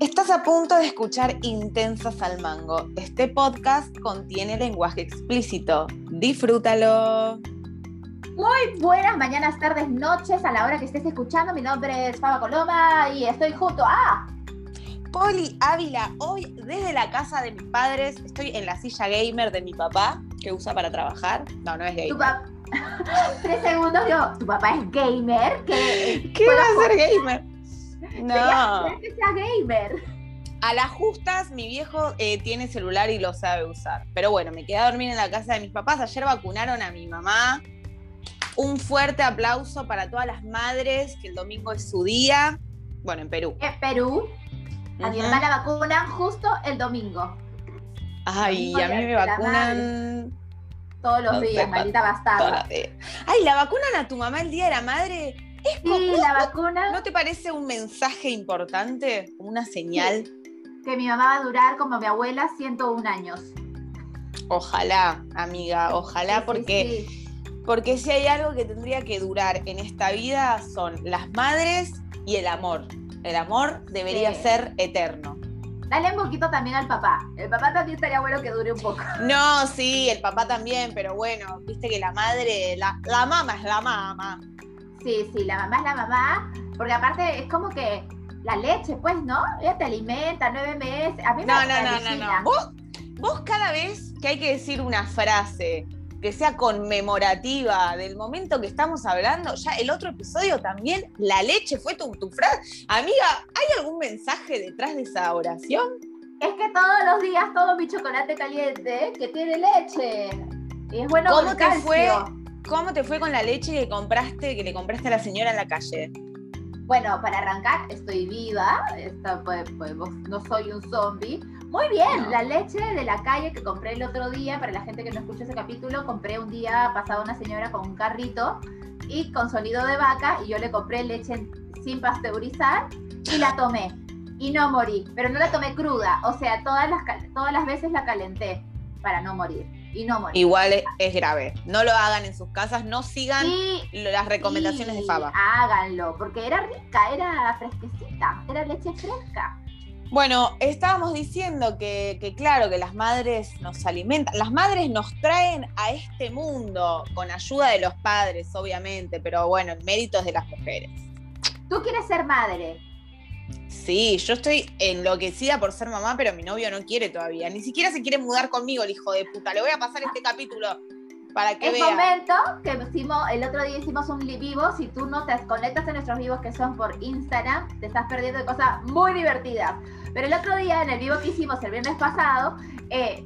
Estás a punto de escuchar Intensas al Mango. Este podcast contiene lenguaje explícito. Disfrútalo. Muy buenas mañanas, tardes, noches a la hora que estés escuchando. Mi nombre es Faba Coloma y estoy junto a Poli Ávila. Hoy desde la casa de mis padres estoy en la silla gamer de mi papá que usa para trabajar. No, no es gamer. tu. Tres segundos, yo. Tu papá es gamer. ¿Qué, ¿Qué va a ser gamer? No. que sea gamer. A las justas, mi viejo eh, tiene celular y lo sabe usar. Pero bueno, me quedé a dormir en la casa de mis papás. Ayer vacunaron a mi mamá. Un fuerte aplauso para todas las madres, que el domingo es su día. Bueno, en Perú. En Perú. A mi hermana la vacunan justo el domingo. Ay, a mí me vacunan. Todos los días, maldita bastarda. Ay, ¿la vacunan a tu mamá el día de la madre? Es sí, la vacuna. ¿No te parece un mensaje importante? Una señal. Que mi mamá va a durar como mi abuela 101 años. Ojalá, amiga, ojalá, porque, porque si hay algo que tendría que durar en esta vida son las madres y el amor. El amor debería ser eterno. Dale un poquito también al papá. El papá también estaría bueno que dure un poco. No, sí, el papá también, pero bueno, viste que la madre, la, la mamá es la mamá. Sí, sí, la mamá es la mamá, porque aparte es como que la leche, pues, ¿no? Ella te alimenta nueve meses. A mí no, no, no, no, no. Vos, vos cada vez que hay que decir una frase que sea conmemorativa del momento que estamos hablando, ya el otro episodio también, la leche fue tu, tu frase. Amiga, ¿hay algún mensaje detrás de esa oración? Es que todos los días todo mi chocolate caliente que tiene leche. Y es bueno ¿Cómo te fue? ¿Cómo te fue con la leche que compraste, que le compraste a la señora en la calle? Bueno, para arrancar, estoy viva, pues, pues, no soy un zombie. Muy bien, la leche de la calle que compré el otro día, para la gente que no escucha ese capítulo, compré un día pasado una señora con un carrito y con sonido de vaca y yo le compré leche sin pasteurizar y la tomé. Y no morí, pero no la tomé cruda, o sea, todas las, todas las veces la calenté para no morir y no morir. Igual es, grave. No lo hagan en sus casas, no sigan las recomendaciones de Faba. Háganlo, porque era rica, era fresquecita, era leche fresca. Bueno, estábamos diciendo que, que, claro, que las madres nos alimentan, las madres nos traen a este mundo con ayuda de los padres, obviamente, pero bueno, el mérito es de las mujeres. ¿Tú quieres ser madre? Sí, yo estoy enloquecida por ser mamá, pero mi novio no quiere todavía. Ni siquiera se quiere mudar conmigo, el hijo de puta. Le voy a pasar este capítulo para que es vea. momento que hicimos, el otro día hicimos un vivo. Si tú no te conectas en nuestros vivos que son por Instagram, te estás perdiendo de cosas muy divertidas. Pero el otro día, en el vivo que hicimos el viernes pasado, eh,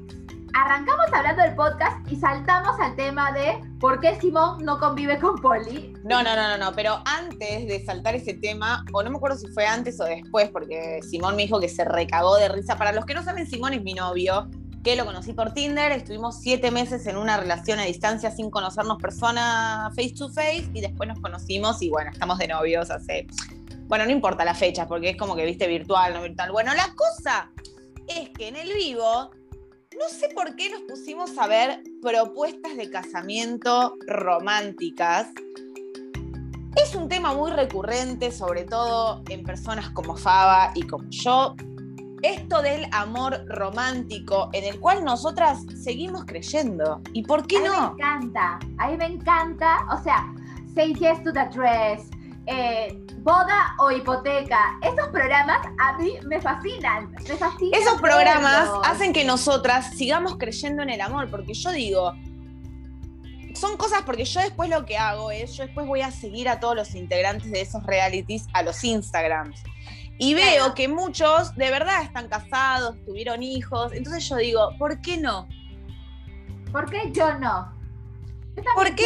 arrancamos hablando del podcast y saltamos al tema de por qué Simón no convive con Poli. No, no, no, no, no, pero antes de saltar ese tema, o no me acuerdo si fue antes o después, porque Simón me dijo que se recagó de risa. Para los que no saben, Simón es mi novio, que lo conocí por Tinder, estuvimos siete meses en una relación a distancia sin conocernos persona face to face y después nos conocimos y bueno, estamos de novios hace... Bueno, no importa la fecha, porque es como que viste virtual, no virtual. Bueno, la cosa es que en el vivo no sé por qué nos pusimos a ver propuestas de casamiento románticas. Es un tema muy recurrente, sobre todo en personas como Faba y como yo. Esto del amor romántico en el cual nosotras seguimos creyendo. ¿Y por qué no? A mí me encanta, a mí me encanta. O sea, say yes to the dress, eh, boda o hipoteca. Esos programas a mí me fascinan, me fascinan. Esos programas hacen que nosotras sigamos creyendo en el amor, porque yo digo, son cosas porque yo después lo que hago es, yo después voy a seguir a todos los integrantes de esos realities a los Instagrams. Y veo que muchos de verdad están casados, tuvieron hijos. Entonces yo digo, ¿por qué no? ¿Por qué yo no? ¿Por qué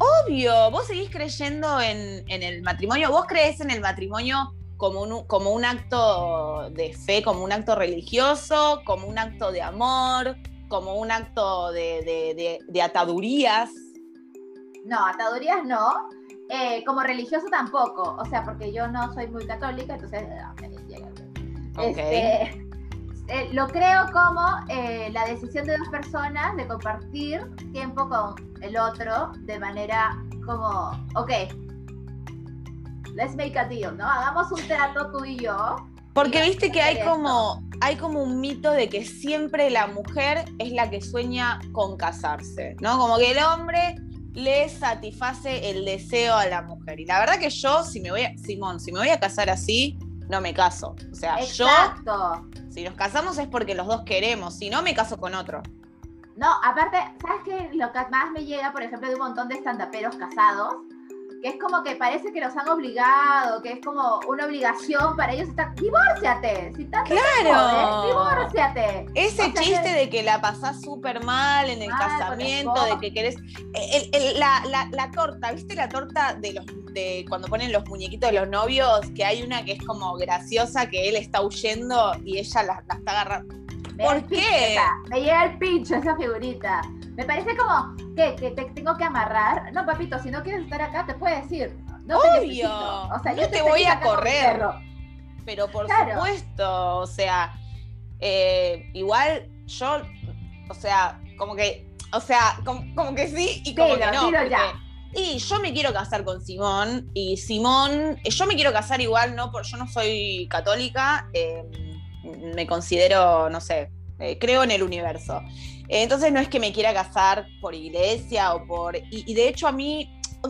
Obvio, vos seguís creyendo en, el matrimonio, vos crees en el matrimonio como un, como un acto de fe, como un acto religioso, como un acto de amor, como un acto de, atadurías. No, atadurías no. Eh, como religioso tampoco. O sea, porque yo no soy muy católica, entonces. Ah, este, eh, lo creo como eh, la decisión de dos personas de compartir tiempo con el otro de manera como, ok, let's make a deal, ¿no? Hagamos un trato tú y yo Porque viste que hay como, hay como un mito de que siempre la mujer es la que sueña con casarse, ¿no? Como que el hombre le satisface el deseo a la mujer. Y la verdad que yo, si me voy a, Simón, si me voy a casar así, no me caso. O sea, Exacto. yo, si nos casamos es porque los dos queremos, si no, me caso con otro. No, aparte, ¿sabes qué? Lo que más me llega, por ejemplo, de un montón de estandaperos casados, que es como que parece que los han obligado, que es como una obligación para ellos estar. ¡Divórciate! Si tanto ¡Claro! ¡Divórciate! Ese O sea, chiste que- de que la pasás súper mal en el Mal, casamiento, de que querés. el- el- la, la- la torta, ¿viste la torta de los de cuando ponen los muñequitos de los novios? Que hay una que es como graciosa, que él está huyendo y ella la, la está agarrando. ¿Por qué? esa- me llega el pincho esa figurita. Me parece como que, que te tengo que amarrar. No, papito, si no quieres estar acá, te puede decir. No te Obvio. necesito. O sea, No yo te voy a correr. Pero por Claro. supuesto, o sea, eh, igual yo, o sea, como que, o sea, como, como que sí y como Dilo, que no. dilo porque- ya. Y yo me quiero casar con Simón, y Simón, eh, yo me quiero casar igual, no, por, yo no soy católica, eh, me considero, no sé, eh, creo en el universo. Entonces no es que me quiera casar por iglesia o por... Y, y de hecho a mí,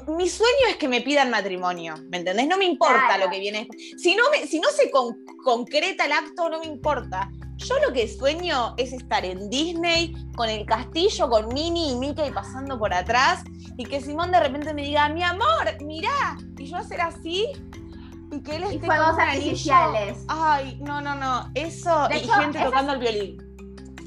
mi sueño es que me pidan matrimonio, ¿me entendés? No me importa Claro. lo que viene. Si no, me, si no se con- concreta el acto, no me importa. Yo lo que sueño es estar en Disney con el castillo, con Minnie y Mickey pasando por atrás y que Simón de repente me diga, mi amor, mirá, y yo hacer así y que él Y esté fuegos un anillo. artificiales. Ay, no, no, no, eso De y hecho, gente tocando el violín.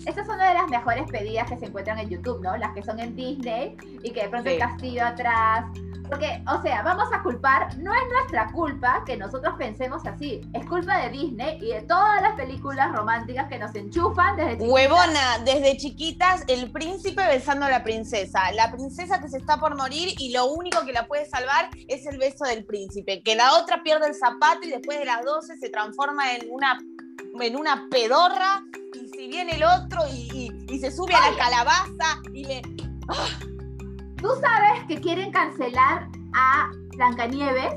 Esta es una de las mejores pedidas que se encuentran en YouTube, ¿no? Las que son en Disney y que de pronto Sí. el castillo atrás. Porque, o sea, vamos a culpar, no es nuestra culpa que nosotros pensemos así, es culpa de Disney y de todas las películas románticas que nos enchufan desde chiquitas. Huevona, desde chiquitas, el príncipe besando a la princesa. La princesa que se está por morir y lo único que la puede salvar es el beso del príncipe. Que la otra pierde el zapato y después de las 12 se transforma en una, en una pedorra. Viene el otro y, y- y se sube a la calabaza y le. Tú sabes que quieren cancelar a Blancanieves.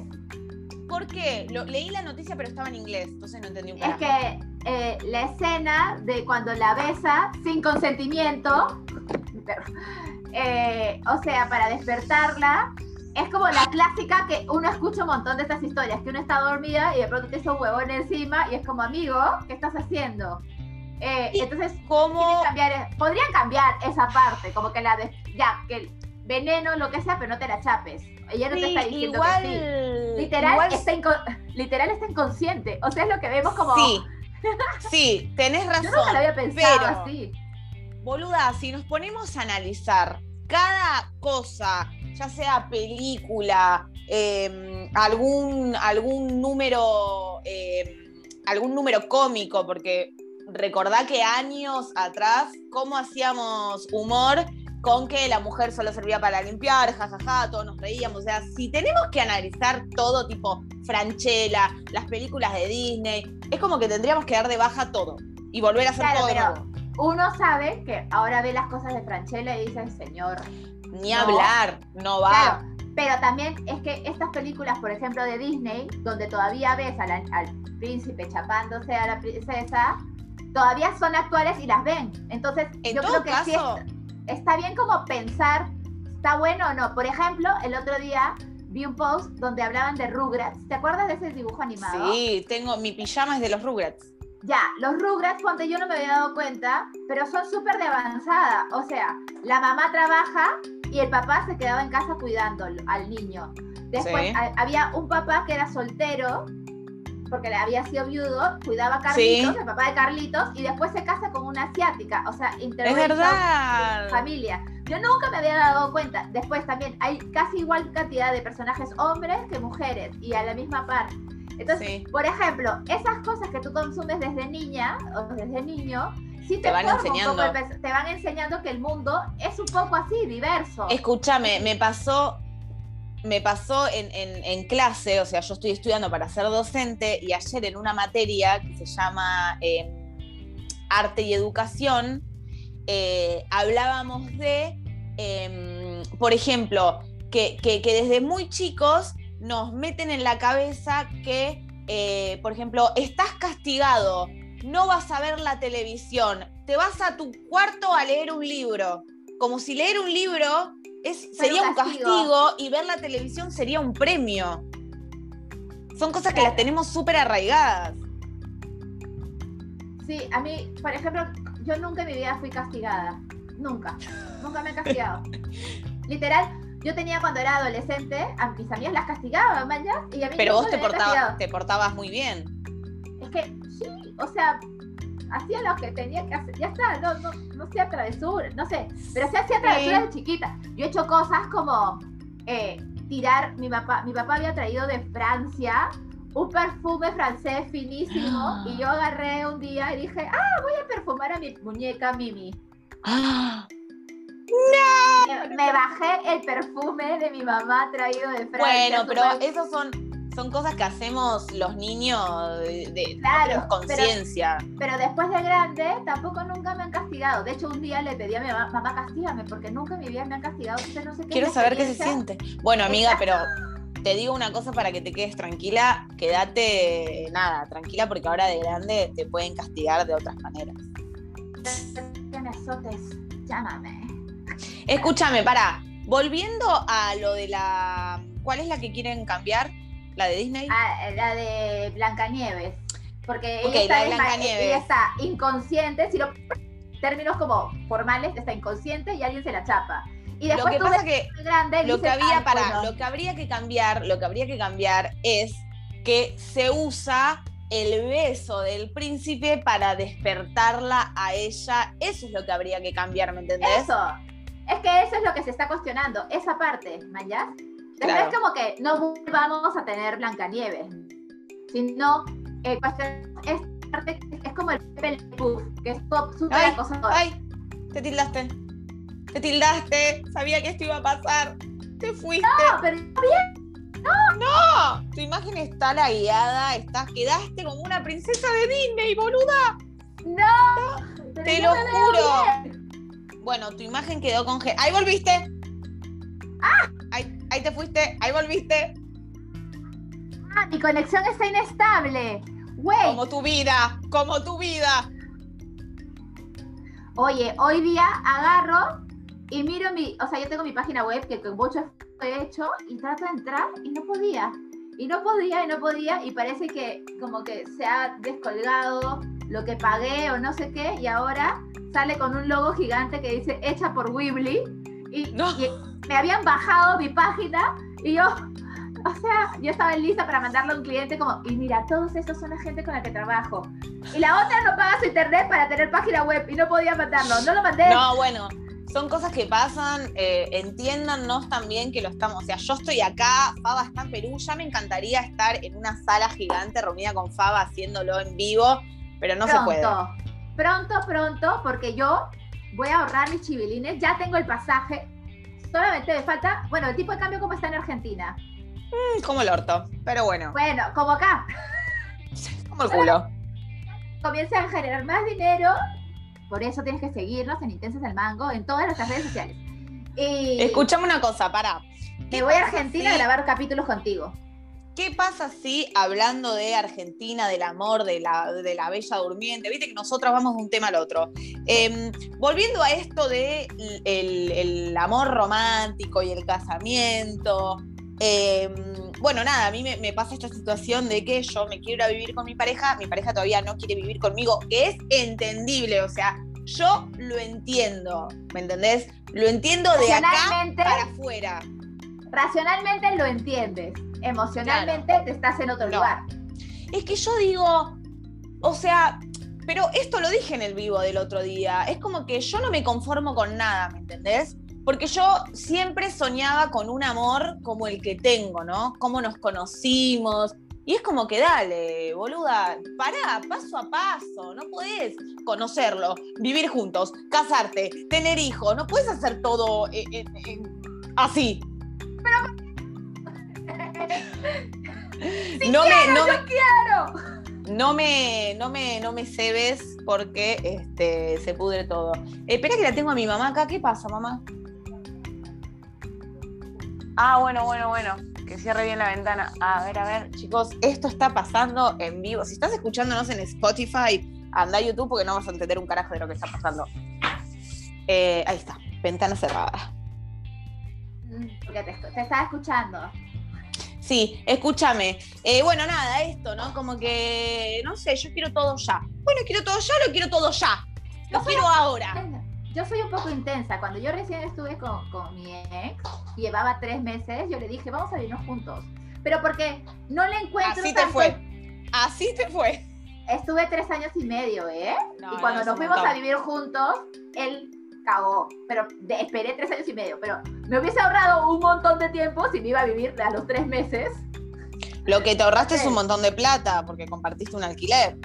¿Por qué? Lo- leí la noticia, pero estaba en inglés, entonces no entendí un Es carajo. que eh, la escena de cuando la besa sin consentimiento, eh, o sea, para despertarla, es como la clásica que uno escucha un montón de estas historias, que uno está dormida y de pronto te hizo un huevón encima y es como, amigo, ¿qué estás haciendo? Eh, entonces, ¿Cómo? cambiar, podrían cambiar esa parte, como que la, des- ya, que el veneno, lo que sea, pero no te la chapes. Ella no te está diciendo igual. que sí. Literal, igual está inco- literal está inconsciente. O sea, es lo que vemos como... Sí, sí, tenés razón. Yo nunca lo había pensado pero- así. Boluda, si nos ponemos a analizar cada cosa, ya sea película, eh, algún, algún número, eh, algún número cómico, porque recordá que años atrás, cómo hacíamos humor con que la mujer solo servía para limpiar, jajaja, todos nos reíamos. O sea, si tenemos que analizar todo tipo Franchella, las películas de Disney, es como que tendríamos que dar de baja todo y volver a hacer Claro, todo de pero- nuevo. Uno sabe que ahora ve las cosas de Franchella y dice, señor. Ni No. hablar, no va. Claro, pero también es que estas películas, por ejemplo, de Disney, donde todavía ves la- al príncipe chapándose a la princesa, todavía son actuales y las ven. Entonces, En yo creo que sí es- está bien como pensar, ¿está bueno o no? Por ejemplo, el otro día vi un post donde hablaban de Rugrats. ¿Te acuerdas de ese dibujo animado? sí, tengo mi pijama es de los Rugrats. Ya, los Rugrats, ponte, yo no me había dado cuenta, pero son súper de avanzada. O sea, la mamá trabaja y el papá se quedaba en casa cuidando al niño. Después Sí. ha- había un papá que era soltero, porque le había sido viudo, cuidaba a Carlitos, Sí. el papá de Carlitos, y después se casa con una asiática. O sea, Es verdad. familia. Yo nunca me había dado cuenta. Después también hay casi igual cantidad de personajes hombres que mujeres y a la misma par. Entonces, Sí. por ejemplo, esas cosas que tú consumes desde niña o desde niño, sí te, Te van enseñando. el te van enseñando que el mundo es un poco así, diverso. Escúchame, me pasó, me pasó en, clase, o sea, yo estoy estudiando para ser docente y ayer en una materia que se llama eh, Arte y Educación, eh, hablábamos de, eh, por ejemplo, que desde muy chicos nos meten en la cabeza que eh, por ejemplo, estás castigado, no vas a ver la televisión, te vas a tu cuarto a leer un libro. Como si leer un libro es, sería un castigo. y ver la televisión sería un premio. Son cosas que las tenemos súper arraigadas. Sí, a mí, por ejemplo, yo nunca en mi vida fui castigada. Nunca. Nunca me he castigado. Literal, yo tenía cuando era adolescente, a mis amigas las castigaba, manjas, y a mí Pero vos te portabas, te portabas muy bien. Es que sí, o sea, hacía lo que tenía que hacer. Ya está, no, no, no hacía travesuras, no sé, pero sí hacía travesuras de chiquita. Yo he hecho cosas como eh, tirar, mi papá, mi papá había traído de Francia un perfume francés finísimo y yo agarré un día y dije, ah, voy a perfumar a mi muñeca Mimi. ¡Ah! ¡No! Me, bajé el perfume de mi mamá traído de Francia. Bueno, pero esos son, son cosas que hacemos los niños de, claro, conciencia. Pero, después de grande, tampoco nunca me han castigado. De hecho, un día le pedí a mi mamá, mamá, castígame, porque nunca en mi vida me han castigado. no sé qué Quiero saber qué se siente. Bueno, amiga, pero te digo una cosa para que te quedes tranquila. Quédate, nada, tranquila, porque ahora de grande te pueden castigar de otras maneras. Que me azotes, llámame. Escúchame, para. Volviendo a lo de la. ¿Cuál es la que quieren cambiar? ¿La de Disney? Ah, la de Blancanieves. Porque ella, está, inconsciente, si lo términos como formales, está inconsciente y alguien se la chapa. Y después lo que pasa que grande, lo que había para, lo que habría que cambiar, lo que habría que cambiar es que se usa el beso del príncipe para despertarla a ella. Eso es lo que habría que cambiar, ¿me entendés? Eso. Es que eso es lo que se está cuestionando, esa parte, ¿mayas? Después es como que no vamos a tener Blancanieves, sino eh, parte es como el puff, que es súper acosador. Ay, te tildaste. Te tildaste, sabía que esto iba a pasar. Te fuiste. No, pero bien. No. No, tu imagen está la guiada, estás, quedaste como una princesa de Disney, boluda. No, te lo juro. Bueno, tu imagen quedó congelada. Ahí volviste. ¡Ah! Ahí, te fuiste, ahí volviste. Ah, mi conexión está inestable. Güey. Como tu vida, como tu vida. Oye, hoy día agarro y miro mi, o sea, yo tengo mi página web que con mucho he hecho y trato de entrar y no podía. Y no podía y no podía y parece que como que se ha descolgado lo que pagué o no sé qué y ahora sale con un logo gigante que dice hecha por Weebly y, me habían bajado mi página y yo, o sea, yo estaba lista para mandarle a un cliente como, y mira, todos esos son la gente con la que trabajo. Y la otra no paga su internet para tener página web y no podía mandarlo, no lo mandé. No, bueno, son cosas que pasan, eh, entiéndannos también que lo estamos, o sea, yo estoy acá, Faba está en Perú, ya me encantaría estar en una sala gigante reunida con Faba haciéndolo en vivo, pero no se puede. Pronto, pronto, porque yo voy a ahorrar mis chivilines, ya tengo el pasaje, solamente me falta, bueno, el tipo de cambio como está en Argentina. Mm, como el orto, pero bueno. Bueno, como acá. como el culo. Comienza a generar más dinero por eso tienes que seguirnos en Intensas del Mango en todas nuestras redes sociales. Y Escuchame una cosa, para. Me voy a Argentina a grabar capítulos contigo. ¿Qué pasa si, hablando de Argentina, del amor, de la, de la bella durmiente, viste que nosotros vamos de un tema al otro? Em, volviendo a esto de el, amor romántico y el casamiento, em, bueno, nada, a mí me, pasa esta situación de que yo me quiero ir a vivir con mi pareja, mi pareja todavía no quiere vivir conmigo, que es entendible, o sea, yo lo entiendo, ¿me entendés? Lo entiendo de acá para afuera. Racionalmente lo entiendes, emocionalmente te estás en otro lugar. Es que yo digo, o sea, pero esto lo dije en el vivo del otro día, es como que yo no me conformo con nada, ¿me entendés? Porque yo siempre soñaba con un amor como el que tengo, ¿no? Cómo nos conocimos. Y es como que dale, boluda, pará, paso a paso. No puedes conocerlo, vivir juntos, casarte, tener hijos. No puedes hacer todo eh, eh, eh, así. Pero. no me, no me, quiero. No me, no me, no me cebes porque este, se pudre todo. espera que la tengo a mi mamá acá. ¿Qué pasa, mamá? Ah, bueno, bueno, bueno. Que cierre bien la ventana. A ver, a ver, chicos, esto está pasando en vivo. Si estás escuchándonos en Spotify, anda a YouTube porque no vas a entender un carajo de lo que está pasando. Eh, ahí está, ventana cerrada. Mm, porque te, te estaba escuchando. Sí, escúchame. Eh, bueno, nada, esto, ¿no? Como que, no sé, yo quiero todo ya. Bueno, quiero todo ya, lo quiero todo ya. Lo quiero ahora. Yo soy un poco intensa. Cuando yo recién estuve con, mi ex, llevaba tres meses, yo le dije, vamos a vivirnos juntos. Pero porque no le encuentro. Así te fue. Así te fue. Estuve tres años y medio, ¿eh? y cuando nos fuimos a vivir juntos, él cagó. Pero esperé tres años y medio. Pero me hubiese ahorrado un montón de tiempo si me iba a vivir a los tres meses. Lo que te ahorraste es un montón de plata porque compartiste un alquiler.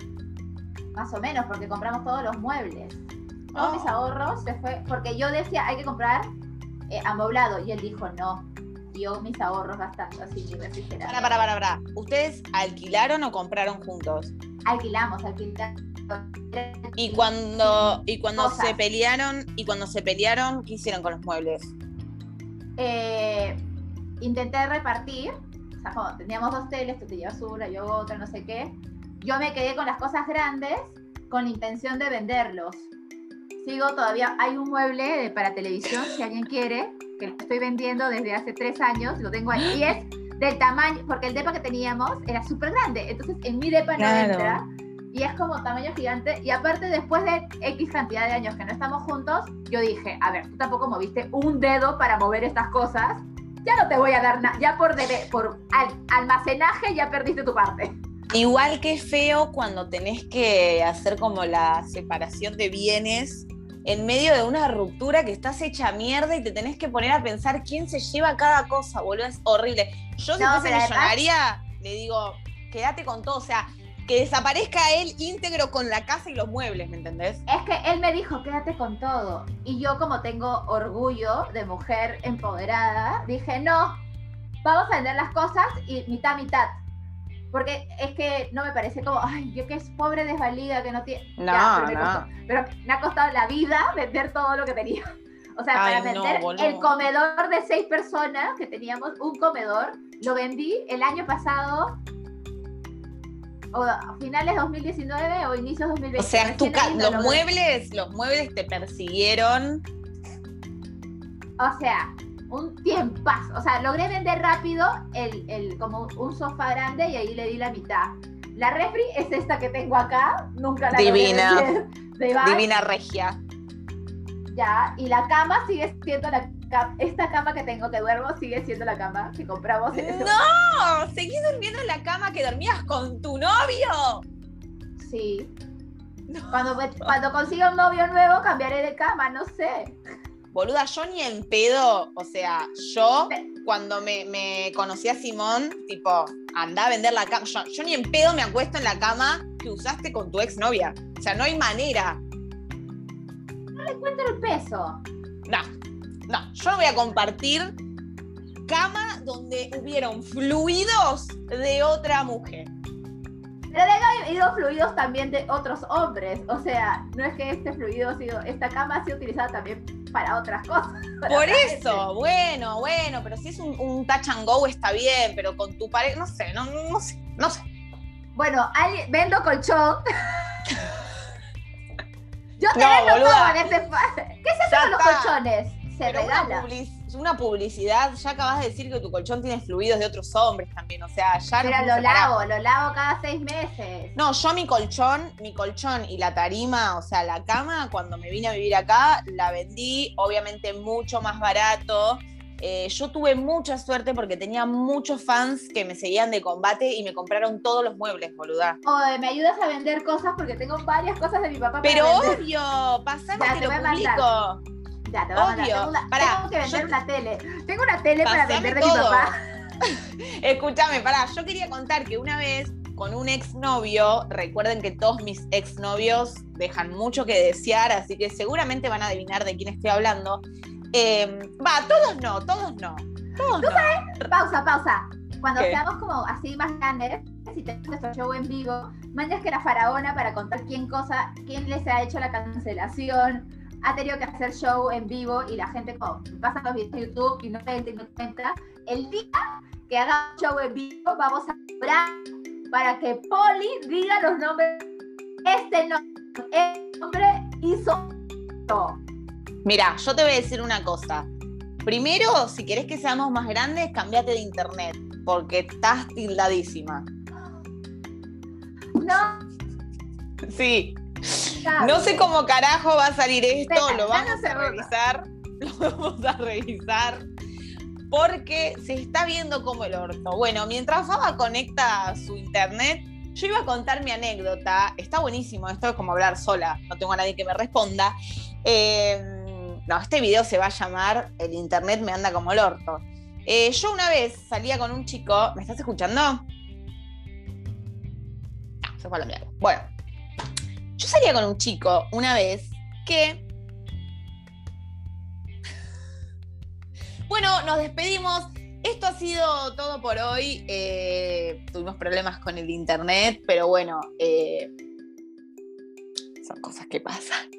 Más o menos, porque compramos todos los muebles. Todos mis oh. ahorros se fue. Porque yo decía, hay que comprar eh, amoblado. Y él dijo, no. Yo mis ahorros gastando así mi refrigerador. Para, para, para, para. ¿Ustedes alquilaron o compraron juntos? Alquilamos, alquilamos y cuando, y cuando se pelearon, y cuando se pelearon, ¿qué hicieron con los muebles? Eh, intenté repartir, o sea, como teníamos dos teles, tú te llevas una, yo otra, no sé qué. Yo me quedé con las cosas grandes con la intención de venderlos. Sigo todavía, hay un mueble para televisión, si alguien quiere, que lo estoy vendiendo desde hace tres años, lo tengo ahí, y es del tamaño, porque el depa que teníamos era súper grande, entonces en mi depa no entra, y es como tamaño gigante. Y aparte, después de X cantidad de años que no estamos juntos, yo dije, a ver, tú tampoco moviste un dedo para mover estas cosas, ya no te voy a dar nada, ya por, por almacenaje ya perdiste tu parte. Igual que feo cuando tenés que hacer como la separación de bienes en medio de una ruptura que estás hecha mierda y te tenés que poner a pensar quién se lleva cada cosa, boludo, es horrible. Yo si no, fuese millonaria, le digo, quédate con todo, o sea, que desaparezca él íntegro con la casa y los muebles, ¿me entendés? Es que él me dijo, quédate con todo. Y yo como tengo orgullo de mujer empoderada, dije, no, vamos a vender las cosas y mitad, mitad. Porque es que no me parece como, ay, yo que es pobre desvalida, que no tiene... No, pero, me no. pero me ha costado la vida vender todo lo que tenía. O sea, para vender el comedor de seis personas que teníamos, un comedor, lo vendí el año pasado o a finales 2019 o inicios 2020. O sea, los muebles, los muebles te persiguieron. O sea, un tiempazo. O sea, logré vender rápido el, el, como un sofá grande y ahí le di la mitad. La refri es esta que tengo acá, nunca la Divina. Divina regia. Ya, y la cama sigue siendo la esta cama que tengo que duermo sigue siendo la cama que compramos en ese ¡No! ¿Seguís durmiendo en la cama que dormías con tu novio? Sí. Cuando, cuando consiga un novio nuevo, cambiaré de cama, no sé. Boluda, yo ni en pedo, o sea, yo cuando me, conocí a Simón, tipo, anda a vender la cama, yo, yo, ni en pedo me acuesto en la cama que usaste con tu exnovia. O sea, no hay manera. No le encuentro el peso. No, no, yo no voy a compartir cama donde hubieron fluidos de otra mujer. Pero ha habido fluidos también de otros hombres. O sea, no es que este fluido ha sido, esta cama ha sido utilizada también para otras cosas. Por eso, bueno, bueno, pero si es un, touch and go está bien, pero con tu pareja, no sé, no, no sé, no sé. Bueno, vendo colchón. Yo te vendo todo en este... ¿Qué se hace con los colchones? Una, publicidad, ya acabas de decir que tu colchón tiene fluidos de otros hombres también, o sea, ya Pero lo lavo, lo lavo cada seis meses. No, yo mi colchón, mi colchón y la tarima, o sea, la cama, cuando me vine a vivir acá, la vendí, obviamente mucho más barato. Eh, yo tuve mucha suerte porque tenía muchos fans que me seguían de combate y me compraron todos los muebles, boluda. Oye, me ayudas a vender cosas porque tengo varias cosas de mi papá. Pero obvio, pasame que lo publico. Ya, te voy a mandar. Tengo, que vender una tele. Tengo una tele para vender de mi papá. Escúchame, pará. Yo quería contar que una vez con un exnovio, recuerden que todos mis exnovios dejan mucho que desear, así que seguramente van a adivinar de quién estoy hablando. Em, va, todos no, todos no. Todos ¿Tú sabes? Pausa, pausa. Cuando seamos como así más grandes, si tenemos nuestro show en vivo, mandas que la faraona para contar quién cosa, quién les ha hecho la cancelación, ha tenido que hacer show en vivo y la gente como pasa los videos de YouTube y no y no cuenta. El día que haga show en vivo, vamos a orar para que Poli diga los nombres. Este nombre, este nombre hizo. Mira, yo te voy a decir una cosa. Primero, si querés que seamos más grandes, cambiate de internet, porque estás tildadísima. No. Sí. No sé cómo carajo va a salir esto, lo vamos a revisar. Lo vamos a revisar. Porque se está viendo como el orto. Bueno, mientras Faba conecta su internet, yo iba a contar mi anécdota. Está buenísimo, esto es como hablar sola, no tengo a nadie que me responda. Eh, no, este video se va a llamar El internet me anda como el orto. Eh, yo una vez salía con un chico, ¿me estás escuchando? No, se fue a la mierda. Bueno, yo salía con un chico una vez que. Bueno, nos despedimos. Esto ha sido todo por hoy. Eh, tuvimos problemas con el internet, pero bueno, eh, son cosas que pasan.